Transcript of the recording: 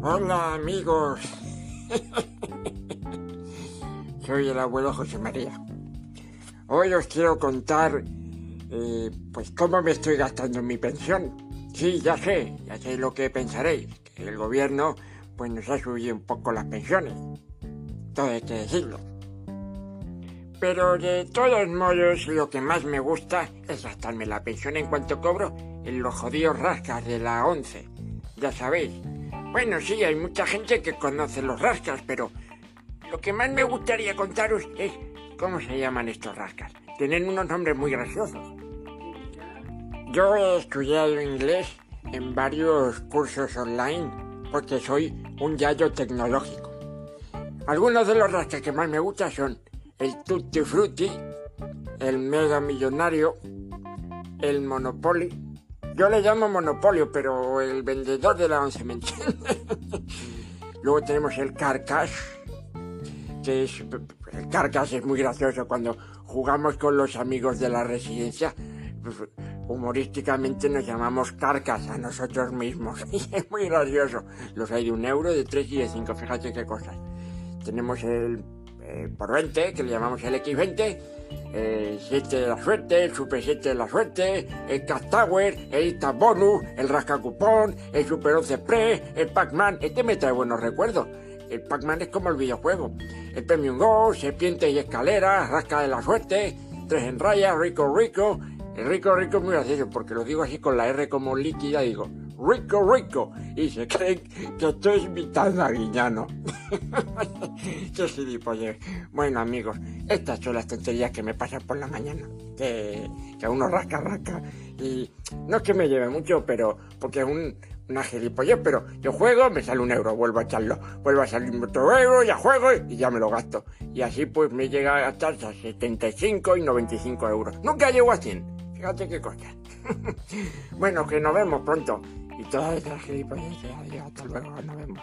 Hola amigos. Soy el abuelo José María. Hoy os quiero contar eh, pues cómo me estoy gastando mi pensión. Sí, ya sé, ya sé lo que pensaréis, que el gobierno pues nos ha subido un poco las pensiones. Todo hay que decirlo. Pero de todos modos, lo que más me gusta es gastarme la pensión en cuanto cobro en los jodidos rascas de la 11. Ya sabéis. Bueno, sí, hay mucha gente que conoce los rascas, pero lo que más me gustaría contaros es cómo se llaman estos rascas. Tienen unos nombres muy graciosos. Yo he estudiado inglés en varios cursos online porque soy un yayo tecnológico. Algunos de los rascas que más me gustan son el Tutti Frutti, el Mega Millonario, el Monopoly. Yo le llamo Monopolio, pero el vendedor de la once me entiende. Luego tenemos el Carcass, que es... El Carcass es muy gracioso cuando jugamos con los amigos de la residencia. Humorísticamente nos llamamos Carcas a nosotros mismos. Y es muy gracioso. Los hay de un euro, de tres y de cinco. Fíjate qué cosas. Tenemos el eh, por 20, que le llamamos el X20, el 7 de la suerte, el Super 7 de la suerte, el Tower, el Ita Bonus, el Rasca Cupón, el Super 11 Pre, el Pac-Man. Este me trae buenos recuerdos. El Pac-Man es como el videojuego. El Premium Go, Serpiente y Escalera, Rasca de la Suerte, Tres en Raya, Rico Rico. El Rico Rico es muy gracioso porque lo digo así con la R como líquida, digo rico, rico. Y se creen que estoy invitando a Guiñano. Qué gilipollez. Bueno, amigos, estas son las tonterías que me pasan por la mañana. Que, que uno rasca, rasca. Y no es que me lleve mucho, pero porque es un, una gilipollez, pero yo juego, me sale un euro, vuelvo a echarlo, vuelvo a salir otro euro, ya juego y ya me lo gasto. Y así pues me llega a gastar a 75 y 95 euros. Nunca llego a 100. Fíjate qué cosa. bueno, que nos vemos pronto. Y todas esas gilipollas, hasta luego, nos vemos.